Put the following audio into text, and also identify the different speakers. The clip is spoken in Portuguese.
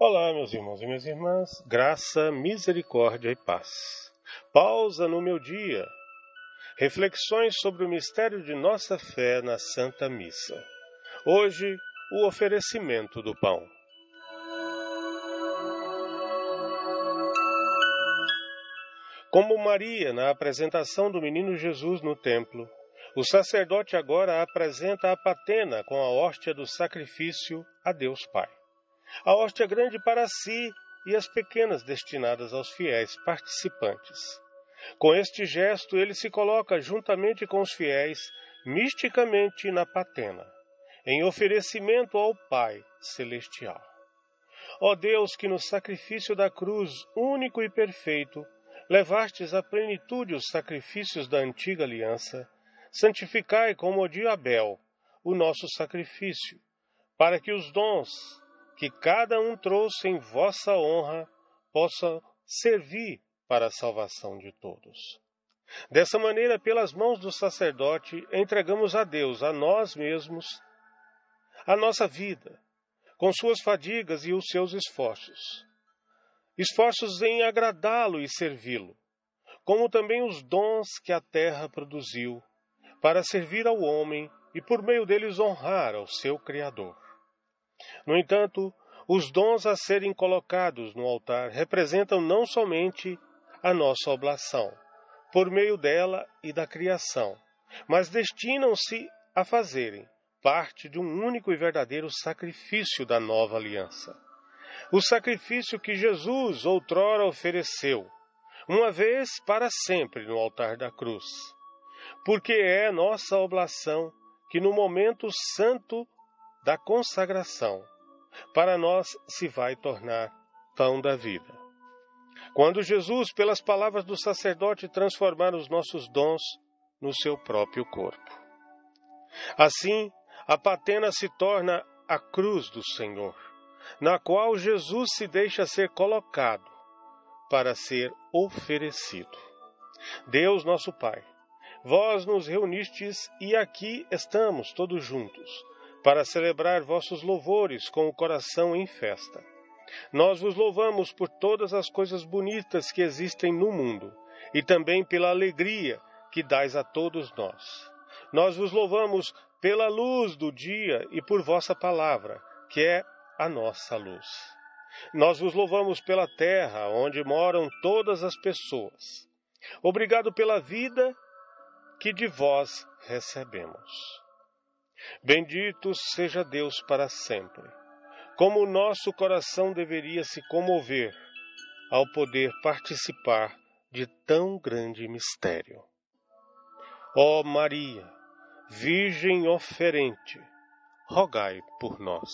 Speaker 1: Olá, meus irmãos e minhas irmãs, graça, misericórdia e paz. Pausa no meu dia. Reflexões sobre o mistério de nossa fé na Santa Missa. Hoje, o oferecimento do pão. Como Maria na apresentação do menino Jesus no templo, o sacerdote agora apresenta a patena com a hóstia do sacrifício a Deus Pai a hóstia grande para si e as pequenas destinadas aos fiéis participantes. Com este gesto, ele se coloca juntamente com os fiéis, misticamente na patena, em oferecimento ao Pai Celestial. Ó Deus, que no sacrifício da cruz, único e perfeito, levastes à plenitude os sacrifícios da antiga aliança, santificai como o de Abel o nosso sacrifício, para que os dons que cada um trouxe em vossa honra possa servir para a salvação de todos. Dessa maneira, pelas mãos do sacerdote, entregamos a Deus, a nós mesmos, a nossa vida, com suas fadigas e os seus esforços. Esforços em agradá-lo e servi-lo, como também os dons que a terra produziu, para servir ao homem e por meio deles honrar ao seu Criador. No entanto, os dons a serem colocados no altar representam não somente a nossa oblação, por meio dela e da criação, mas destinam-se a fazerem parte de um único e verdadeiro sacrifício da nova aliança. O sacrifício que Jesus outrora ofereceu, uma vez para sempre no altar da cruz, porque é nossa oblação que no momento santo da consagração, para nós se vai tornar pão da vida. Quando Jesus, pelas palavras do sacerdote, transformar os nossos dons no seu próprio corpo. Assim, a patena se torna a cruz do Senhor, na qual Jesus se deixa ser colocado para ser oferecido. Deus, nosso Pai, vós nos reunistes e aqui estamos todos juntos para celebrar vossos louvores com o coração em festa. Nós vos louvamos por todas as coisas bonitas que existem no mundo e também pela alegria que dais a todos nós. Nós vos louvamos pela luz do dia e por vossa palavra, que é a nossa luz. Nós vos louvamos pela terra onde moram todas as pessoas. Obrigado pela vida que de vós recebemos. Bendito seja Deus para sempre. Como o nosso coração deveria se comover ao poder participar de tão grande mistério. Ó Maria, Virgem oferente, rogai por nós.